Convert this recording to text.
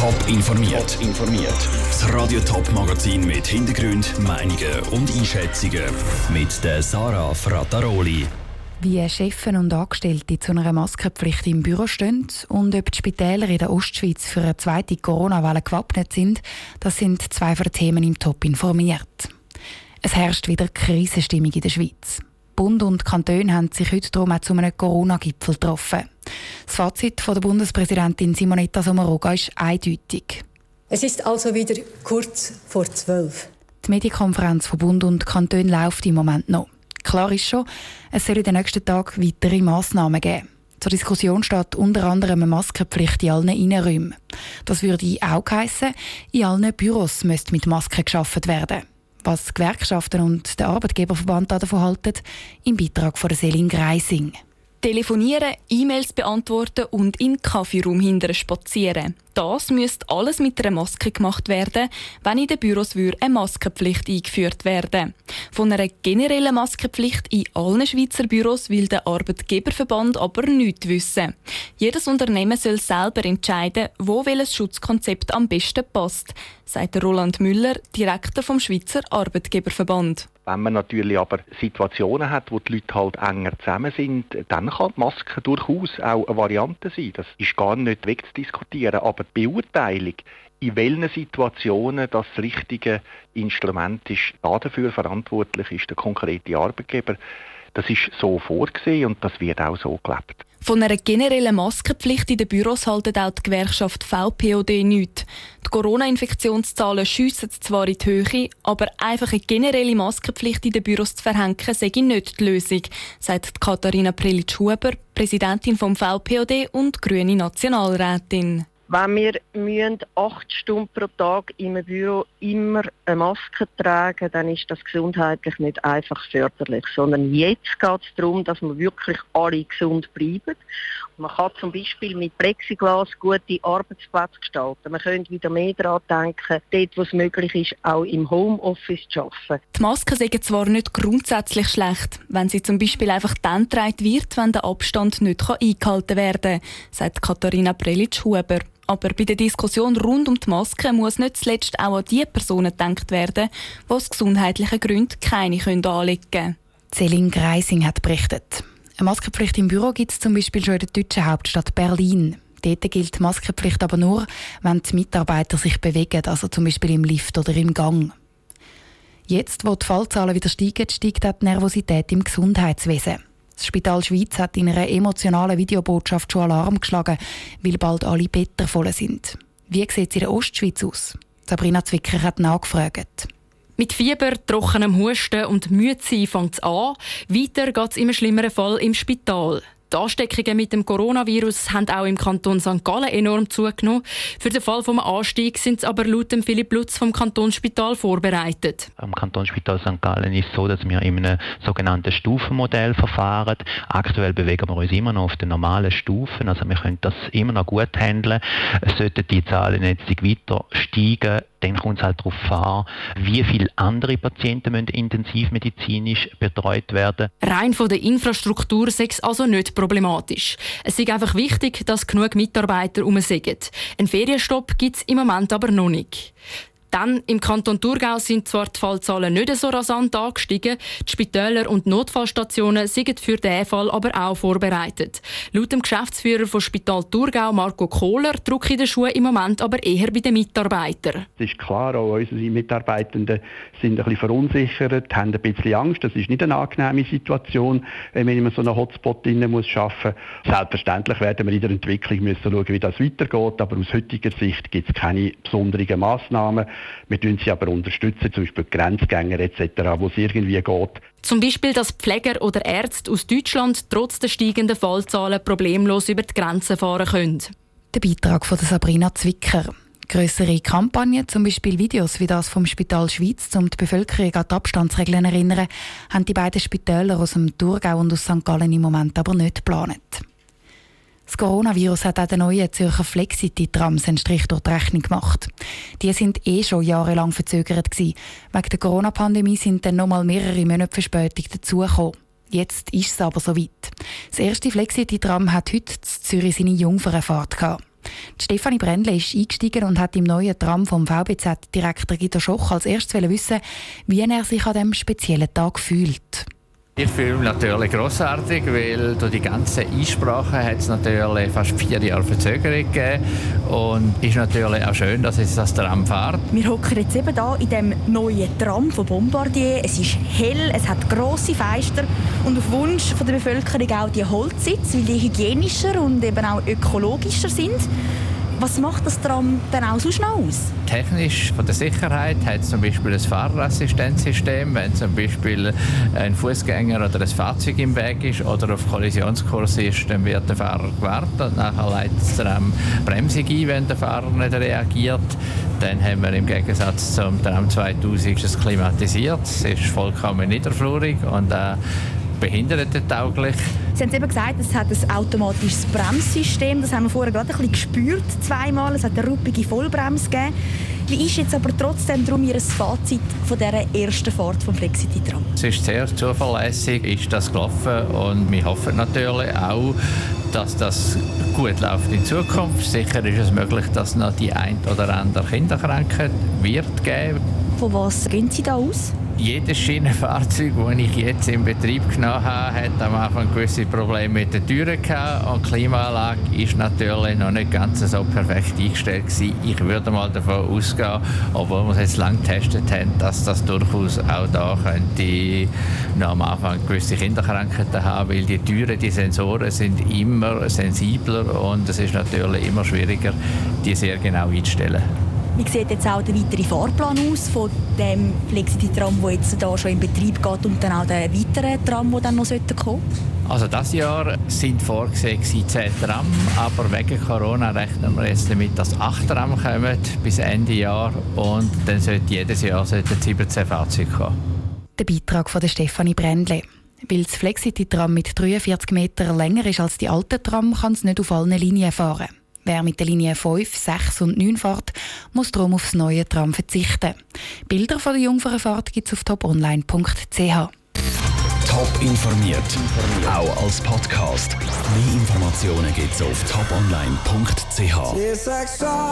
Top informiert. informiert. Das Radio Top Magazin mit Hintergrund, Meinungen und Einschätzungen mit der Sarah Frataroli. Wie Chefen und Angestellte zu einer Maskenpflicht im Büro stehen und ob die Spitäler in der Ostschweiz für eine zweite Corona-Welle gewappnet sind, das sind zwei von den Themen im Top informiert. Es herrscht wieder Krisenstimmung in der Schweiz. Bund und Kantone haben sich heute darum auch zu einem Corona-Gipfel getroffen. Das Fazit von der Bundespräsidentin Simonetta Sommaruga ist eindeutig. Es ist also wieder kurz vor zwölf. Die Medienkonferenz von Bund und Kanton läuft im Moment noch. Klar ist schon, es soll in den nächsten Tagen weitere Massnahmen geben. Zur Diskussion steht unter anderem eine Maskenpflicht in allen Innenräumen. Das würde auch heissen, in allen Büros müsste mit Masken geschaffen werden. Was Gewerkschaften und der Arbeitgeberverband davon halten, im Beitrag von Selin Greising. Telefonieren, E-Mails beantworten und im Kaffeeraum hinterher spazieren. Das müsste alles mit einer Maske gemacht werden, wenn in den Büros eine Maskenpflicht eingeführt werden Von einer generellen Maskenpflicht in allen Schweizer Büros will der Arbeitgeberverband aber nichts wissen. Jedes Unternehmen soll selber entscheiden, wo welches Schutzkonzept am besten passt, sagt Roland Müller, Direktor vom Schweizer Arbeitgeberverband. Wenn man natürlich aber Situationen hat, wo die Leute halt enger zusammen sind, dann kann die Maske durchaus auch eine Variante sein. Das ist gar nicht wegzudiskutieren. Aber die Beurteilung, in welchen Situationen das, richtige Instrument ist, dafür verantwortlich ist der konkrete Arbeitgeber. Das ist so vorgesehen und das wird auch so gelebt. Von einer generellen Maskenpflicht in den Büros haltet auch die Gewerkschaft VPOD nichts. Die Corona-Infektionszahlen schiessen zwar in die Höhe, aber einfach eine generelle Maskenpflicht in den Büros zu verhängen, sei nicht die Lösung, sagt Katharina Prelitsch-Huber, Präsidentin vom VPOD und grüne Nationalrätin. Wenn wir müssen acht Stunden pro Tag im Büro immer eine Maske tragen, dann ist das gesundheitlich nicht einfach förderlich, sondern jetzt geht es darum, dass wir wirklich alle gesund bleiben. Man kann zum Beispiel mit Plexiglas gute Arbeitsplätze gestalten. Man könnte wieder mehr daran denken, dort, wo es möglich ist, auch im Homeoffice zu arbeiten. Die Masken sind zwar nicht grundsätzlich schlecht, wenn sie zum Beispiel einfach dann getragen wird, wenn der Abstand nicht eingehalten werden kann, sagt Katharina Prelitsch-Huber. Aber bei der Diskussion rund um die Maske muss nicht zuletzt auch an die Personen gedacht werden, die aus gesundheitlichen Gründen keine anlegen können. Celine Greising hat berichtet. Eine Maskenpflicht im Büro gibt es zum Beispiel schon in der deutschen Hauptstadt Berlin. Dort gilt die Maskenpflicht aber nur, wenn die Mitarbeiter sich bewegen, also zum Beispiel im Lift oder im Gang. Jetzt, wo die Fallzahlen wieder steigen, steigt auch die Nervosität im Gesundheitswesen. Das Spital Schweiz hat in einer emotionalen Videobotschaft schon Alarm geschlagen, weil bald alle Betten voll sind. Wie sieht es in der Ostschweiz aus? Sabrina Zwicker hat nachgefragt. Mit Fieber, trockenem Husten und Mütze fängt es an. Weiter geht es im schlimmeren Fall im Spital. Die Ansteckungen mit dem Coronavirus haben auch im Kanton St. Gallen enorm zugenommen. Für den Fall des Anstiegs sind sie aber laut dem Philipp Lutz vom Kantonsspital vorbereitet. Am Kantonsspital St. Gallen ist es so, dass wir in einem sogenannten Stufenmodell verfahren. Aktuell bewegen wir uns immer noch auf den normalen Stufen, also wir können das immer noch gut handeln. Sollten die Zahlen jetzt weiter steigen, dann kommt es halt darauf an, wie viele andere Patienten müssen intensivmedizinisch betreut werden. Rein von der Infrastruktur es also nicht problematisch. Es ist einfach wichtig, dass genug Mitarbeiter um sind. Ein Ferienstopp gibt es im Moment aber noch nicht. Dann im Kanton Thurgau sind zwar die Fallzahlen nicht so rasant angestiegen, die Spitäler und Notfallstationen sind für diesen Fall aber auch vorbereitet. Laut dem Geschäftsführer von Spital Thurgau, Marco Kohler, drücke den Schuh im Moment aber eher bei den Mitarbeitern. Es ist klar, auch unsere Mitarbeitenden sind ein bisschen verunsichert, haben ein bisschen Angst. Das ist nicht eine angenehme Situation, wenn man in so einem Hotspot arbeiten muss. Selbstverständlich werden wir in der Entwicklung müssen schauen, wie das weitergeht, aber aus heutiger Sicht gibt es keine besonderen Massnahmen. Wir unterstützen sie aber, unterstützen, zum Beispiel Grenzgänger etc., wo es irgendwie geht. Zum Beispiel, dass Pfleger oder Ärzte aus Deutschland trotz der steigenden Fallzahlen problemlos über die Grenzen fahren können. Der Beitrag von Sabrina Zwicker. Grössere Kampagnen, zum Beispiel Videos wie das vom Spital Schweiz, um die Bevölkerung an die Abstandsregeln zu erinnern, haben die beiden Spitäler aus dem Thurgau und aus St. Gallen im Moment aber nicht geplant. Coronavirus hat auch den neuen Zürcher Flexity-Trams einen Strich durch die Rechnung gemacht. Die sind eh schon jahrelang verzögert gewesen. Wegen der Corona-Pandemie sind dann nochmal mehrere Monate Verspätung dazugekommen. Jetzt ist es aber soweit. Das erste Flexity-Tram hat heute in Zürich seine Jungfernfahrt gehabt. Stefanie Brändle ist eingestiegen und hat im neuen Tram vom VBZ-Direktor Guido Schoch als erstes wissen, wie er sich an diesem speziellen Tag fühlt. Ich fühle mich natürlich grossartig, weil durch die ganzen Einsprachen hat es natürlich fast vier Jahre Verzögerung gegeben. Und es ist natürlich auch schön, dass jetzt das Tram fährt. Wir hocken jetzt eben hier in dem neuen Tram von Bombardier. Es ist hell, es hat grosse Fenster und auf Wunsch von der Bevölkerung auch die Holzsitze, weil die hygienischer und eben auch ökologischer sind. Was macht das Tram dann auch so schnell aus? Technisch von der Sicherheit hat es zum Beispiel ein Fahrerassistenzsystem, wenn zum Beispiel ein Fußgänger oder ein Fahrzeug im Weg ist oder auf Kollisionskurs ist, dann wird der Fahrer gewartet und nachher leitet das Tram Bremsung ein, wenn der Fahrer nicht reagiert. Dann haben wir im Gegensatz zum Tram 2000 es klimatisiert, es ist vollkommen niederflurig und äh, behindertentauglich. Sie haben eben gesagt, es hat ein automatisches Bremssystem. Das haben wir vorher gerade ein bisschen gespürt, zweimal. Es hat eine ruppige Vollbremse gegeben. Wie ist jetzt aber trotzdem darum Ihr Fazit von dieser ersten Fahrt vom Flexity-Tram? Es ist sehr zuverlässig, ist das gelaufen und wir hoffen natürlich auch, dass das gut läuft in Zukunft. Sicher ist es möglich, dass noch die ein oder andere Kinderkrankheit wird geben. Von was gehen Sie da aus? Jedes Schienenfahrzeug, das ich jetzt in Betrieb genommen habe, hat am Anfang gewisse Probleme mit den Türen gehabt und die Klimaanlage ist natürlich noch nicht ganz so perfekt eingestellt gewesen. Ich würde mal davon ausgehen, obwohl wir es jetzt lange getestet haben, dass das durchaus auch da könnte noch am Anfang gewisse Kinderkrankheiten haben, weil die Türen, die Sensoren sind immer sensibler und es ist natürlich immer schwieriger, die sehr genau einzustellen. Wie sieht jetzt auch der weitere Fahrplan aus von dem Flexity-Tram, der jetzt da schon in Betrieb geht und dann auch der weitere Tram, der dann noch kommen sollte? Also das Jahr sind vorgesehen 10 Tram, aber wegen Corona rechnen wir jetzt damit, dass 8 Tram kommen bis Ende Jahr und dann sollte jedes Jahr 17 Fahrzeuge kommen. Der Beitrag von der Stefanie Brändle. Weil das Flexity-Tram mit 43 Metern länger ist als die alten Tram, kann es nicht auf allen Linien fahren. Wer mit der Linie 5, 6 und 9 fährt, muss darum aufs neue Tram verzichten. Bilder von der Jungfernfahrt gibt es auf toponline.ch. Top informiert, auch als Podcast. Mehr Informationen gibt es auf toponline.ch.